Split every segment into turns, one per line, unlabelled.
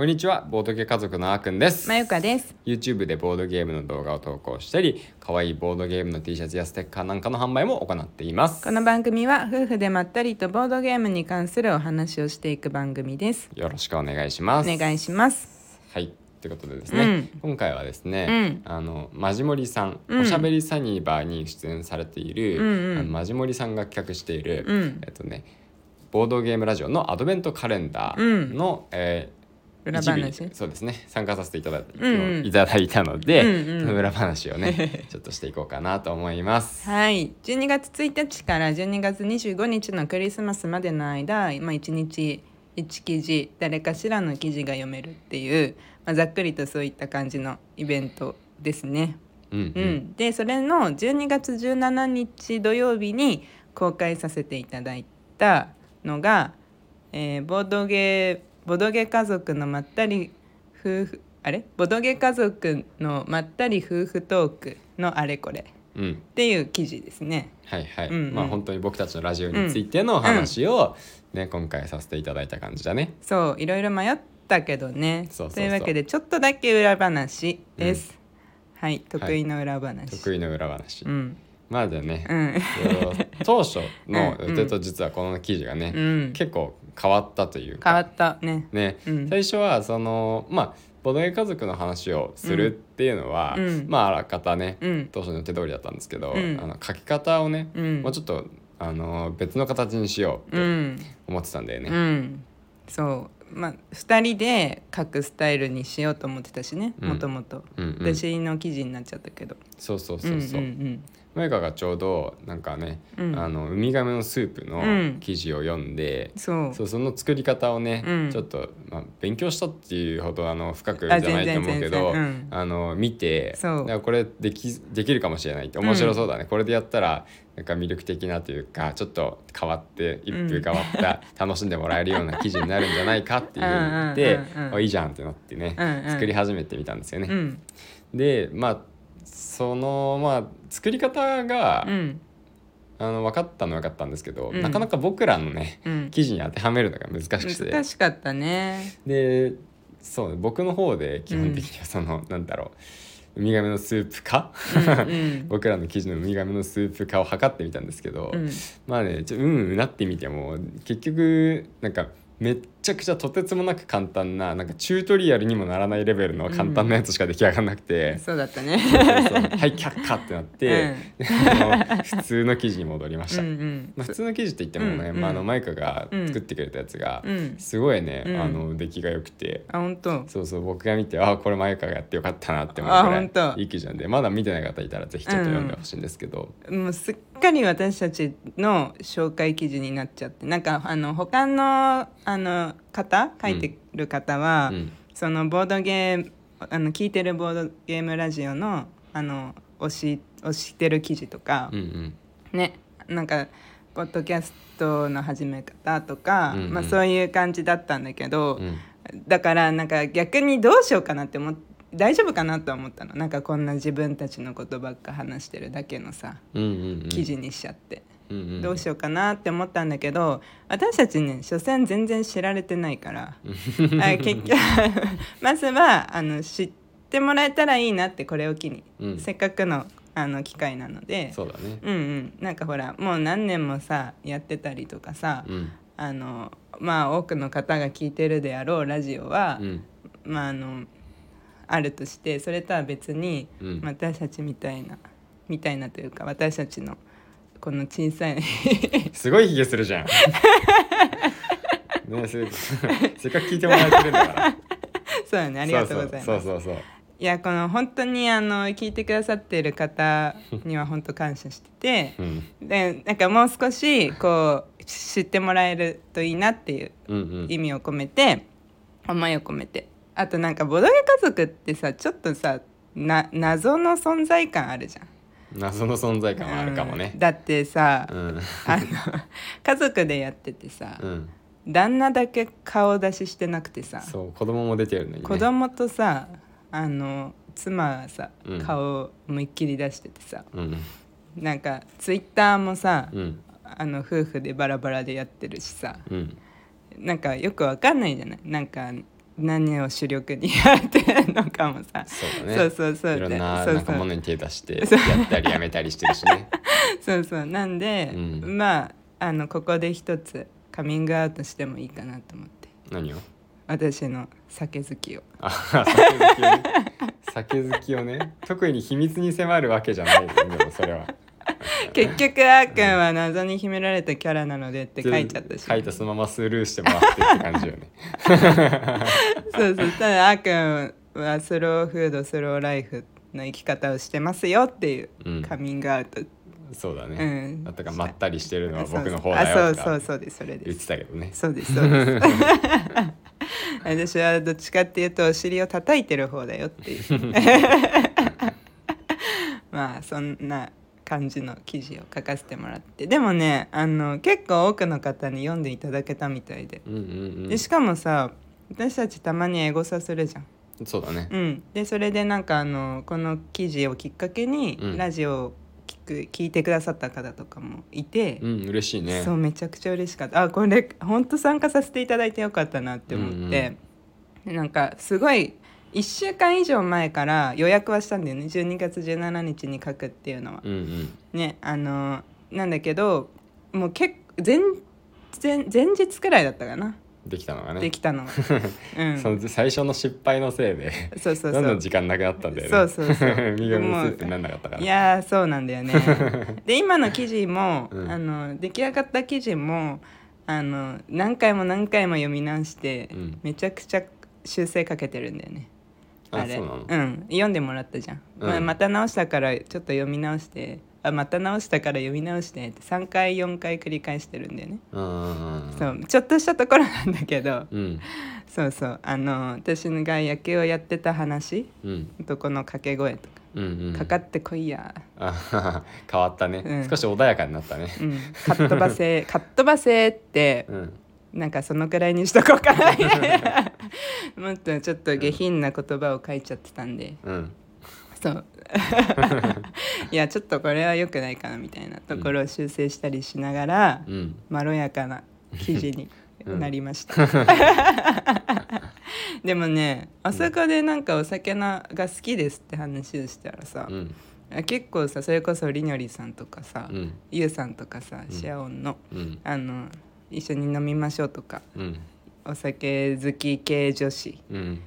こんにちはボードゲー家族のあーくんです。
まゆかです。
YouTube でボードゲームの動画を投稿したり可愛いボードゲームの T シャツやステッカーなんかの販売も行っています。
この番組は夫婦でまったりとボードゲームに関するお話をしていく番組です。
よろしくお願いします。
お願いします。
はいということでですね、今回はですね、あのマジモリさん、
うん。
おしゃべりサニーバーに出演されている、
うんうん。
あのマジモリさんが企画している、
うん。
えっとねボードゲームラジオのアドベントカレンダーの、えー
裏話？
そうですね参加させていただい,、
うんうん
いただいたので、
うんうん
その裏話をね ちょっとしていこうかなと思います。
はい。12月1日から12月25日のクリスマスまでの間、まあ、1日1記事誰かしらの記事が読めるっていう、まあ、ざっくりとそういった感じのイベントですね。
うん
う
うんん
でそれの12月17日土曜日に公開させていただいたのが、えーボードゲーボドゲ家族のまったり夫婦あれ？ボドゲ家族のまったり夫婦トークのあれこれ。
うん。
っていう記事ですね。
はいはい、
うんうん。
まあ本当に僕たちのラジオについての話を、ね今回させていただいた感じだね。
そういろいろ迷ったけどね。というわけでちょっとだけ裏話です。はい得意の裏話。
得意の裏話。
うん
まあじゃあね、
うん。
当初の
うん。
予定と実はこの記事がね、
うん。
結構変わったというか。
変わったね。
ね、
うん。
最初はそのまあボドゲ家族の話をするっていうのは、
うん。
まああらかたね、
うん。
当初の予定通りだったんですけど、
うん。
あの書き方をね、
うん。
もうちょっとあの別の形にしようって
うん。
思ってたんだよね。
うん、そう。まあ2人で書くスタイルにしようと思ってたしね
うん。
もともと。
うんうん。
私の記事になっちゃったけど。
そうそうそうそう。
んん
マイカがちょうどなんかね、
うん。
あのウミガメのスープ
う
の
ん。
記事を読んで
う、んそう
その作り方をね、
うん。
ちょっと、まあ、勉強したっていうほどあの深くじゃ
あ
ないと思うけど、あの見てこれできできるかもしれないって面白そうだね、これでやったらなんか魅力的なというかちょっと変わって一風変わった、楽しんでもらえるような記事になるんじゃないかっていうふうに言っていいじゃんってなってね、
うんうん。
作り始めてみたんですよね。
うん。
でまあそのまあ作り方が、
うん。
あの分かったのは分かったんですけど、
うん。
なかなか僕らのね
うん。
記事に当てはめるのが難しくて。
難しかったね。
でそう僕の方で基本的にはその、なんだろうウミガメのスープ化、
うんうん。
僕らの記事のウミガメのスープ化を測ってみたんですけど、
うん。
まあねちょうんうんなってみても結局なんかめっちゃくちゃとてつもなく簡単ななんかチュートリアルにもならないレベルの簡単なやつしか出来上がらなくて、
そうだったね。
はい却下ってなって、あの普通の記事に戻りました。
うんうん。
まあ、普通の記事って言ってもね、
うんうん。
まあ、あのマイカが作ってくれたやつが
うん。
すごいね、
うん。
あの出来が良くて。
あ本当。
そうそう僕が見てあこれマイカがやってよかったなって思うぐら
あ本当。
いい記事なんでまだ見てない方いたらぜひちょっと読んでほしいんですけど、
もうすっかり私たちの紹介記事になっちゃってなんかあの他のあの方書いてる方は、
うん。
そのボードゲームあの聞いてるボードゲームラジオのあの推し推してる記事とか
うん、うん。
ねなんかポッドキャストの始め方とか、
うんうん。
まあ、そういう感じだったんだけど、
うん。
だからなんか逆にどうしようかなって思っ大丈夫かなと思ったの。なんかこんな自分たちのことばっか話してるだけのさ
うんうんうん。
記事にしちゃって、
うんうん
どうしようかなって思ったんだけど私たちね所詮全然知られてないから。あ結局 まずはあの知ってもらえたらいいなってこれを機に、
うん。
せっかくのあの機会なので。
そうだね。
うんうん。なんかほらもう何年もさやってたりとかさ、
うん。
あのまあ多くの方が聞いてるであろうラジオは、
うん。
まああのあるとしてそれとは別に、
うん。
私たちみたいなみたいなというか私たちのこの小さい
すごいヒゲするじゃん。ねせせっかく聞いてもらえてるんだから。
そうだねありがとうございます。
そうそうそうそう
いやこの本当にあの聞いてくださっている方には本当感謝してて
そううん。
でなんかもう少しこう知ってもらえるといいなっていう
うんうん。
意味を込めて思いを込めてあとなんかボドゲ家族ってさちょっとさな謎の存在感あるじゃん。
謎の存在感はあるかもね。
うん。だってさ、
うん。
あの 家族でやっててさ、
うん。
旦那だけ顔出ししてなくてさ、
そう子供も出てるのにね。
子供とさあの妻はさ
うん。
顔を思いっきり出しててさ、
うん。
なんかツイッターもさ、
うん。
あの夫婦でバラバラでやってるしさ
うん。
なんかよくわかんないじゃない？なんか何を主力にやってるのかもさ。
そうだね。
そうそうそう。
いろんななんかものに手出してやったりやめたりしてるしね。
そうそう。なんで、
うん。
まああのここで一つカミングアウトしてもいいかなと思って。
何を？
私の酒好きを。
あ酒好きをね。酒好きをね。特に秘密に迫るわけじゃないよでもそれは
結局あーくんは謎に秘められたキャラなのでって書いちゃったし。
書いたそのままスルーしてもらってって感じよね。
そうそう。ただあーくんはスローフードスローライフの生き方をしてますよっていう
うん。
カミングアウト、
そうだね、
うん。
だからまったりしてるのは僕の方だよ
あ
とか
そうそう。そうですそれ
言ってたけどね。
そうですそうです。私はどっちかっていうとお尻を叩いてる方だよっていう。まあそんな感じの記事を書かせてもらって。でもねあの結構多くの方に読んでいただけたみたいで。
うんうん
でしかもさ私たちたまにエゴサするじゃん。
うんそうだね。
うん、でそれでなんかあのこの記事をきっかけに、
うん。
ラジオを聞く聞いてくださった方とかもいて、
うん嬉しいね。
そうめちゃくちゃ嬉しかった。あこれ本当参加させていただいてよかったなって思って、でなんかすごい1週間以上前から予約はしたんだよね。12月17日に書くっていうのは。
うんうん。
ねあのなんだけどもう結前前前日くらいだったかな。
できたのがね。
できたのが。うん、
その最初の失敗のせいで
そうそう
どんど
そうん
時間なくなったんだよね。
そうそうそう。
身がむすってなんなかったから。
いやーそうなんだよね。で今の記事も、
うん。
あの出来上がった記事もあの何回も何回も読み直して、
うん。
めちゃくちゃ修正かけてるんだよね
あ
れ。
そう
ん。読んでもらったじゃん、
うん。
まあ、また直したからちょっと読み直してあまた直したから読み直してって3回4回繰り返してるんだよね、そう。ちょっとしたところなんだけど。
うん。
そうそう。あの私が野球をやってた話。
うん。
とこの掛け声とか。
うんうん。
かかってこいや、
変わったね、
うん。
少し穏やかになったね。
うん、かっ飛ばせ かっ飛ばせって
うん。
なんかそのくらいにしとこうかな もっとちょっと下品な言葉を書いちゃってたんで。
うん。
そう。いやちょっとこれは良くないかなみたいなところを修正したりしながら、
うん。
まろやかな記事に
うん
なりました、でもねあそこでなんかお酒なが好きですって話をしたらさ
う、ん。
結構さそれこそりにょりさんとかさ、
うん。
ゆうさんとかさ
うん
シェアオンの
うん。
あの一緒に飲みましょうとか
うん
お酒好き系女子
うん。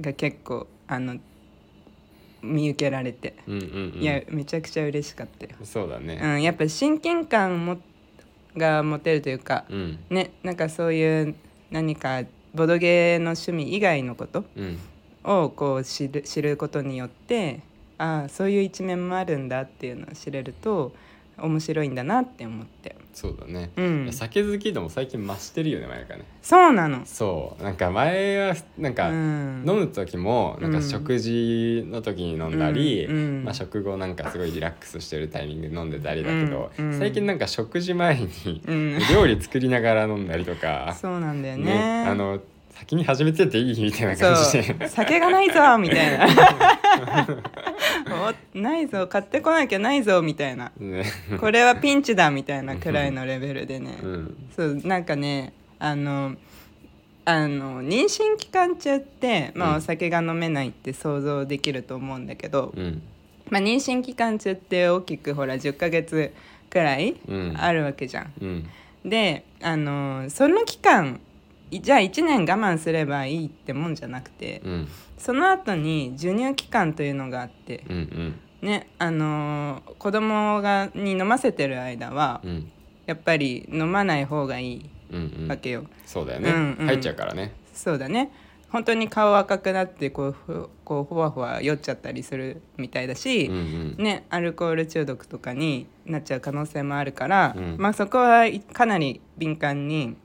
が結構あの見受けられて、
うんうんうん。
いやめちゃくちゃ嬉しかったよ、
そうだね。
うん、やっぱ親近感もが持てるというか
うん。
ねなんかそういう何かボドゲーの趣味以外のこと
うん。
をこう知る知ることによってああそういう一面もあるんだっていうのを知れると面白いんだなって思って
そうだね、
うん。
酒好きでも最近増してるよね前からね。
そうなの。
そう。なんか前はなんか、
うん。
飲む時もなんか
うん。
食事の時に飲んだり、
うんうん。
まあ、食後なんかすごいリラックスしてるタイミングで飲んでたりだけど、最近なんか食事前に
うん。
料理作りながら飲んだりとか、
そうなんだよね。
あの先に始めてていいみたいな感じで。
酒がないぞみたいな おないぞ。買ってこなきゃないぞみたいな。
ね。
これはピンチだみたいなくらいのレベルでね、
うん。
そうなんかねあのあの妊娠期間中って、まあ、
うん。
お酒が飲めないって想像できると思うんだけど、
うん。
まあ、妊娠期間中って大きくほら10ヶ月くらい
うん。
あるわけじゃん。
うん。
であのその期間いじゃあ1年我慢すればいいってもんじゃなくて、
うん
その後に授乳期間というのがあって
うんうん。
ねあのー子供がに飲ませてる間は
うん。
やっぱり飲まない方がいい
うんうん。
わけよ、
そうだよね、
うんうん。
入っちゃうからね。
そうだね。本当に顔赤くなってこうふこうふわふわ酔っちゃったりするみたいだし、
うんうん。
ね、アルコール中毒とかになっちゃう可能性もあるから、
うん。
まあ、そこはいかなり敏感に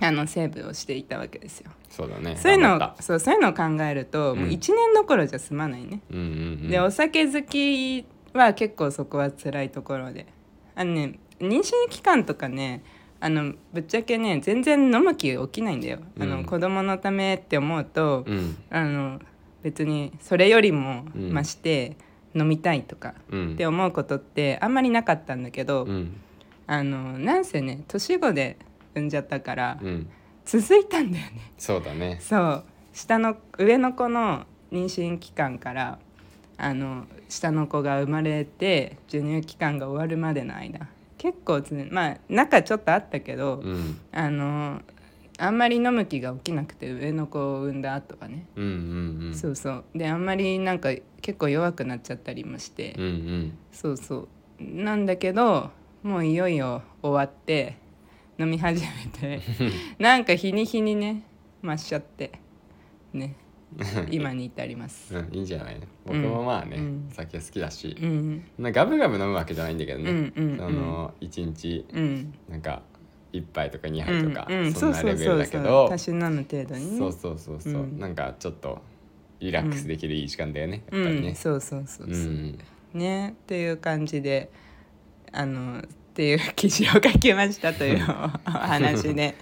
あのセーブをしていたわけですよ。
そうだね。
そういうのそうそういうのを考えると、もう
うん
1年どころじゃ済まないね。
うんうんうん。
でお酒好きは結構そこは辛いところで。あのね妊娠期間とかねあのぶっちゃけね全然飲む気起きないんだよ、あ
うん。
の子供のためって思うと、
うん。
あの別にそれよりも
うん。
増して飲みたいとか
うん。
って思うことってあんまりなかったんだけど、
うん。
あのなんせね年子で産んじゃったから
うん
続いたんだよね。
そうだね。
そう。下の上の子の妊娠期間からあの下の子が生まれて授乳期間が終わるまでの間結構まあ中ちょっとあったけど、
うん。
あのあんまり飲む気が起きなくて上の子を産んだ後はね、
うんうんうん。
そうそう。であんまりなんか結構弱くなっちゃったりもして、
うんうん。
そうそう。なんだけどもういよいよ終わって飲み始めて なんか日に日にね増しちゃってね 今に至ります。
うん、いいんじゃない？僕もまあね、
うん。
酒好きだし
う、ん。
なガブガブ飲むわけじゃないんだけどね、
うんうんうん。
その1日
うん。
なんか1杯とか2杯とか、
うんうん。
そんなレベルだけ
そうそう。そう
ど
たしなむ程度にね。
そうそうそうそう、
うん。
なんかちょっとリラックスできるいい時間だよね、
う
やっぱりね。
ん、そうそうそうそう、
うん。
ねっていう感じであのっていう記事を書きましたというお話で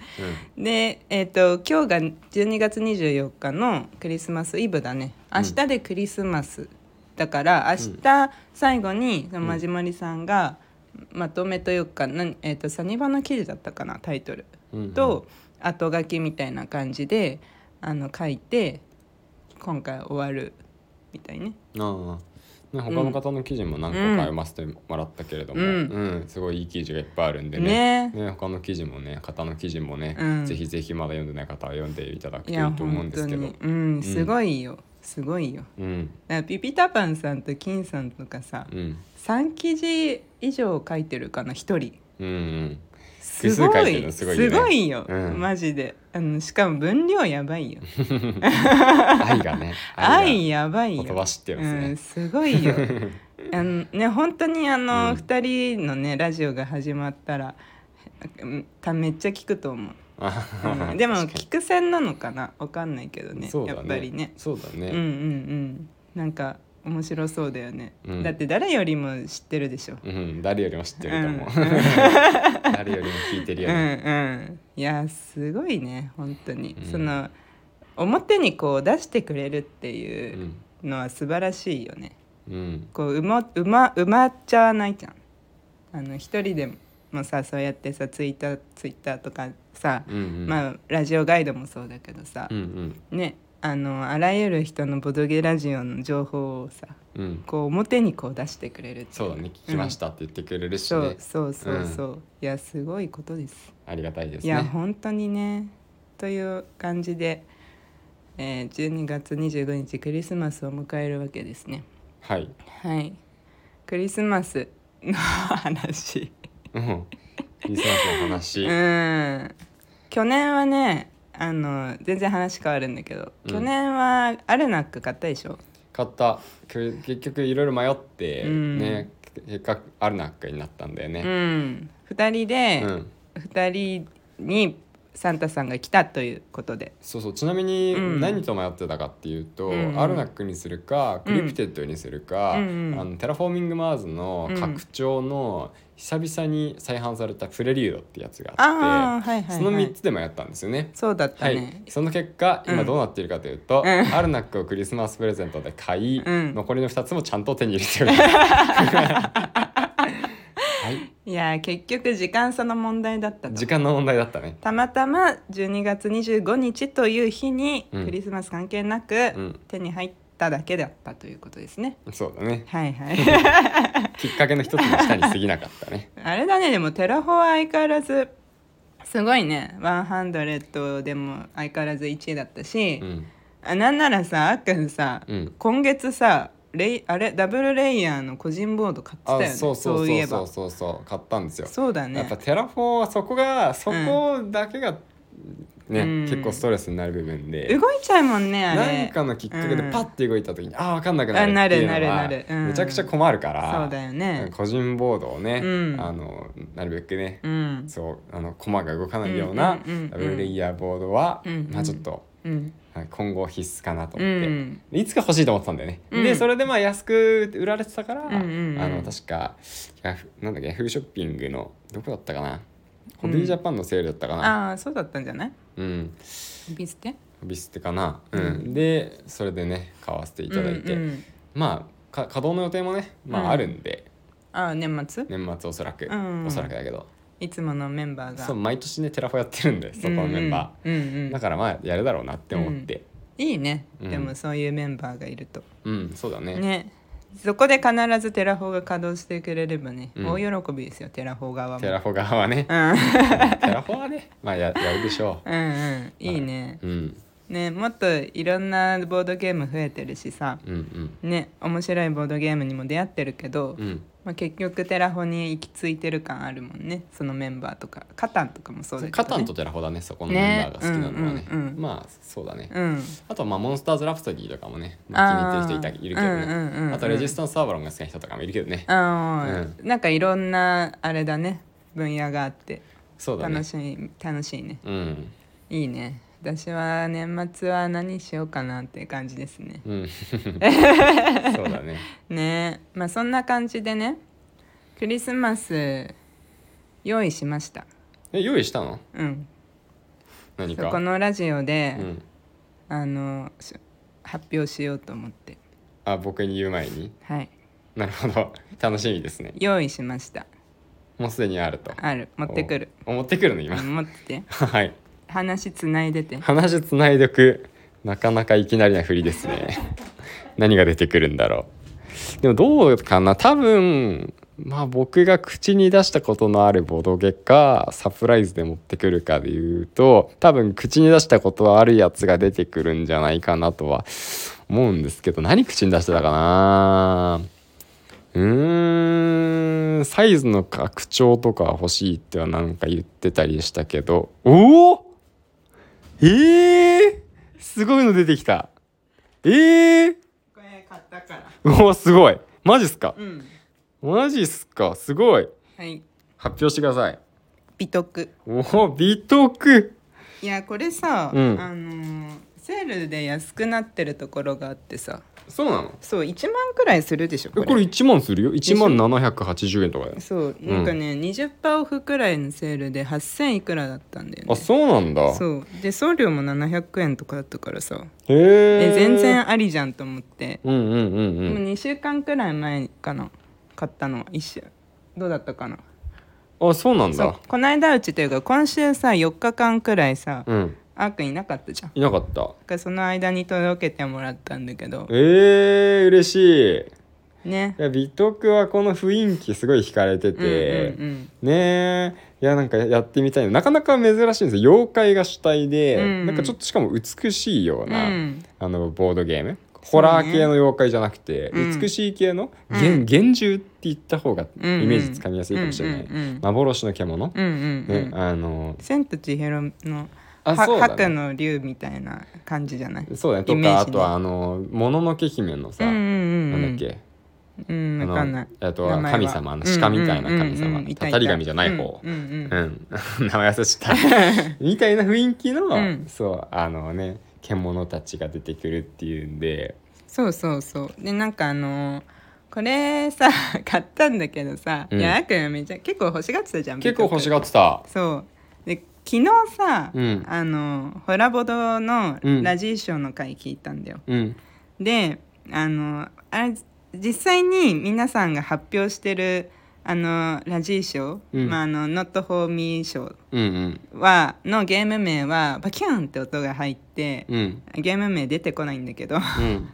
で、えー、と今日が12月24日のクリスマスイブだね。明日でクリスマス、だから明日最後にそのまじまりさんがまとめというかなん、えー、とサニバの記事だったかなタイトル。
うんうん。
と後書きみたいな感じであの書いて今回終わるみたいね。
ああね、他の方の記事も何個か読ませてもらったけれども、
う
うんんすごいいい記事がいっぱいあるんでね。
ね。
他の記事もね方の記事もね、
うん。
ぜひぜひまだ読んでない方は読んでいただくと
いや
いいと思うんですけど。
に。うんすごいよ、すごいよ。
うん
ピピタパンさんと金さんとかさ
うん
3記事以上書いてるかな1人
うんうん
すごい
すごいよね。
すごいよ、
うん。
マジで。あのしかも分量やばいよ。
愛がね。
愛
が
やばいよ。
言葉知ってますね。
うん、すごいよ。あのね本当にあの、
うん。
2人のねラジオが始まったらうんためっちゃ聞くと思う、うん。でも聞く線なのかな？わかんないけどね
ね。
やっぱりね。
そうだね、
うんうんうん。なんか面白そうだよね、
うん。
だって誰よりも知ってるでしょ。
うん、誰よりも知ってると思う、
うん。
誰よりも聞いてる
うん
よね、
うんいやすごいね本当に、
うん。
その表にこう出してくれるって
う
いうんのは素晴らしいよね。
うん。
こう埋ま埋ま埋まっちゃわないじゃん。あの一人でもさそうやってさツイッターツイッターとかさ、
うんうん。
まあラジオガイドもそうだけどさ
う、ん。
ねあのあらゆる人のボドゲラジオの情報をさ
うん。うん
こう表にこう出してくれる
そうだね聞きましたって言ってくれるしね。
そう、そうそうそう、いやすごいことです。
ありがたいです
いや
ね
本当にねという感じで、えー、12月25日クリスマスを迎えるわけですね。
はい。
はい。クリスマスの話。
うん。クリスマスの話、
うん。去年はねあの全然話変わるんだけど、
うん。
去年はアルナック買ったでしょ？
買った。く結局いろいろ迷って
うん。
ね、結果アルナックになったんだよ
う
ね
ん。2人で、
うん、
2人にサンタさんが来たということで。
そうそう。ちなみに
うん。
何と迷ってたかっていうと、
うん。
アルナックにするかクリプティッドにするか、
うんうん。
あのテラフォーミングマーズの拡張の久々に再販されたプレリュードってやつがあって、
はいはい、はい、
その3つで迷ったんですよね。
そうだった
はい。
ね、、
その結果今どうなっているかというと、
うん。
アルナックをクリスマスプレゼントで買い、
うん。
残りの2つもちゃんと手に入れております。はい、
いや結局時間差の問題だったと。
時間の問題だったね。
たまたま12月25日という日に
うん。
クリスマス関係なく
うん。
手に入っただけだったということですね、
そうだね。
はいはい。
きっかけの一つにしたに過ぎなかったね。
あれだねでもテラフォは相変わらずすごいね。100でも相変わらず1位だったし、
うん、
あなんならさあっくんさ、
うん。
今月さレイあれダブルレイヤーの個人ボード買ってたよね。
あそうそう
いえば
そうそう。そうそう買ったんですよ。
そうだね。
やっぱテラフォはそこがそこだけがね、
うん。
結構ストレスになる部分で。
動いちゃうもんねあれ。
何かのきっかけで
うん。
パッて動いた時に、ああ分かんなくなる
あ
っていうのはめちゃくちゃ困るから
そうだよね。
個人ボードをね、
うん。
あのなるべくね、
うん。
そうあのコマが動かないような
うんうんうんうん。
ダブルレイヤーボードは、
うんうん。
まあちょっと、
うん。
はい今後必須かなと
う
思って、
ん。
いつか欲しいと思ってたんだよね、
うん。
でそれでまあ安く売られてたから、
うんうんうん。
あの確かなんだっけヤフーショッピングのどこだったかな？ホビージャパンのセールだったかな？
ああそうだったんじゃない？
うん。
ビステ？
ホビステかな、うん。
うん。
でそれでね買わせていただいて、
うんうん。
まあか稼働の予定もねまあ
うん。
あるんで、
ああ年末？
年末おそらく、
うん
おそらくだけど。
いつものメンバーが。
そう毎年ねテラフォやってるんでそこのメンバ
ー、うんうん。
だからまあやるだろうなって思って、
いいね、
うん。
でもそういうメンバーがいると。
うんそうだね。
ねそこで必ずテラフォが稼働してくれればね、
うん。
大喜びですよテラフォ側も。
テラフォ側はね。
うん。
テラフォはねまあややるでしょ
う。んうん。いいね。
ううん。
ねもっといろんなボードゲーム増えてるしさ。
うんうん。
ね面白いボードゲームにも出会ってるけど、
うん
まあ、結局テラフォに行き着いてる感あるもんね。そのメンバーとか。カタンとかもそうだけど、ね、
カタンとテラフォだね。そこのメンバーが好きなのはね。
ね。うんうん。うん
まあそうだね。
うん。
あとはまあモンスターズラプソディとかもね、まあ、気に入ってる人いたいるけどね、
うんうんうんうん。
あとレジスタンスアバロンが好きな人とかもいるけどね。
あーなんかいろんなあれだね。分野があって。
そうだね。
楽しい楽しいね。
うん。
いいね私は年末は何しようかなって感じですね。
うん。そうだね。
ね。まあそんな感じでねクリスマス用意しました。
え用意したの？
うん。
何か？
そうこのラジオで、
うん、
あのし発表しようと思って。
あ僕に言う前に？
はい。
なるほど。楽しみですね。
用意しました。
もうすでにあると。
ある。持ってくる。
お持ってくるの今？
うん持ってて。
はい
話つないでて。
話つないでくなかなかいきなりな振りですね。何が出てくるんだろう。でもどうかな。多分まあ僕が口に出したことのあるボドゲかサプライズで持ってくるかでいうと多分口に出したことあるやつが出てくるんじゃないかなとは思うんですけど何口に出してたかな。うーんサイズの拡張とか欲しいってはなんか言ってたりしたけど。おおえー、すごいの出てきた。えー、
これ買ったから。
うわすごい。マジっすか？
うん。
マジっすか？すごい。
はい。
発表してください。
美徳。
おお美徳。
いやこれさ、
うん。
あのーセールで安くなってるところがあってさ
そうなの？
そう1万くらいするでしょ
えこれ1万するよ？1万780円とかだよ
そうなんかね、20%オフくらいのセールで8000いくらだったんだよね。
あそうなんだ。
そう。で送料も700円とかだったからさ。
へえ
え全然ありじゃんと思って、
うんうんうんう
もうん2週間くらい前かな買ったの。一週どうだったかな。
あそうなん
そう
だ
この間うちというか今週さ4日間くらいさ、
うん
あーくんいなかったじゃん。
いなかった。
だからその間に届けてもらったんだけど。
えー、嬉しい。
ね。
いや美徳はこの雰囲気すごい惹かれてて、
うんうん
ねえ。いやなんかやってみたいな。なかなか珍しいんですよ。妖怪が主体で、
うん
なんかちょっとしかも美しいよう
うん
な、
うん。
あのボードゲーム。ホラー系の妖怪じゃなくて、
うん。
美しい系の
うん。
幻幻獣って言った方がイ
うんうん。
メージつかみやすいかもしれない、
うんうんうん
幻の獣、
うんうんう
ね
ん
あの
千と千尋のは
あそうだね。
白の竜みたいな感じじゃない？
そうだね。と
イメージね。
かあとはあの「もののけ姫」のさ、
うんうんうん
なんだっけ？
うんわかんない。
えっと
名前は。
神様あの鹿みたいな神
うんうんうん
様
うん。いたいた。
り神じゃない方。
うんうん
う
うん。
ん 名前忘れちゃった。みたいな雰囲気の、
うん。
そうあのね獣たちが出てくるっていうんで。
そうそうそう。でなんかあのーこれさ 買ったんだけどさ、
うん。
いやあーくんめちゃ結構欲しがってたじゃん
結構欲し
が
がってた。
そう。で昨日さ、
うん。
あのホラボドの
うん。
ラジーショーの回聞いたんだよ、
うん。
であのあれ実際に皆さんが発表してるあのラジー賞、
うん。
まあ、あの Not for Me 賞
うん
はのゲーム名はバキュンって音が入って、
うん。うん
ゲーム名出てこないんだけど
うん。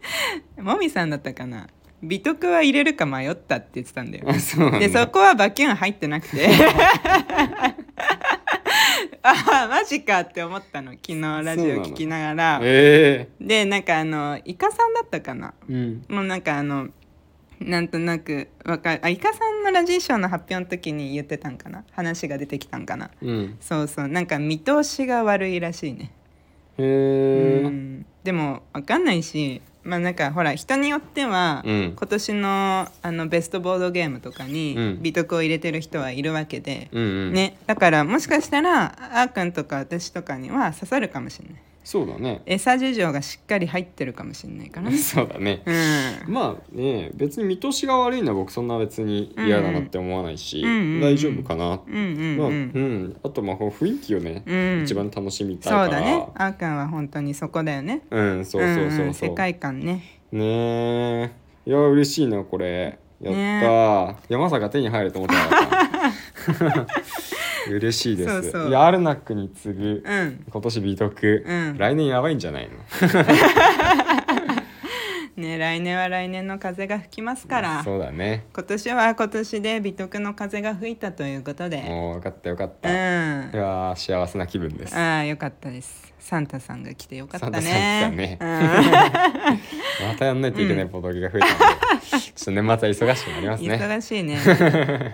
もみさんだったかな？美徳は入れるか迷ったって言ってたんだよ。
あ そ
でそこはバキュン入ってなくて ああマジかって思ったの。昨日ラジオ聞きながら。
え
でなんかあのイカさんだったかな。
えうん。
もうなんかあのなんとなくわかる。あイカさんのラジーショーの発表の時に言ってたんかな。話が出てきたんかな。
うん。
そうそう。なんか見通しが悪いらしいね。
へえ
うん。でもわかんないしまあなんかほら人によっては、
うん。
今年のあのベストボードゲームとかに
うん。
美徳を入れてる人はいるわけで、
うんうん。
ね。だからもしかしたらあーくんとか私とかには刺さるかもしれない
そうだね。
餌事情がしっかり入ってるかもしれないから。ね
そうだね。
うん。
まあね別に見通しが悪いのは僕そんな別に嫌だなって思わないし、
うんうん
大丈夫かな、
うんうん
まあ、
う
うん。ん、あとまあこの雰囲気をね、
うん。
一番楽しみたい
そ
から。
うだね。あーくんは本当にそこだよね。
うんそうそうそうそう、
んん。世界観ね。
ねえ。いや嬉しいなこれ。やったー、いやまさか手に入ると思ってなかった 嬉しいです。
そうそう。
いやアルナックに次ぐ
うん。
今年美徳、
うん。
来年やばいんじゃないの？
ね来年は来年の風が吹きますから。
そうだね。
今年は今年で美徳の風が吹いたということで。
もうよかったよかっ
う
た、い
ん
やー幸せな気分です。
ああよかったですサンタさんが来てよかったね。
またやんないといけないボドゲが増えたので、ちょっと年末は忙しくなりますね。
忙しいね。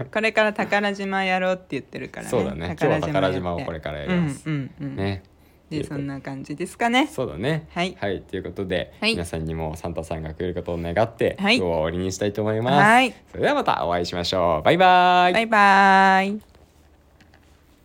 これから宝島やろうって言ってるからね。
そうだね。今日は宝島をこれからやります、
うんうんうん
ね。
でそんな感じですかね。
そうだね。
はい。
ということで、
はい。
皆さんにもサンタさんが来ることを願って、
はい。
今日は終わりにしたいと思います、
はい。
それではまたお会いしましょう。バイバイ。
バイバイ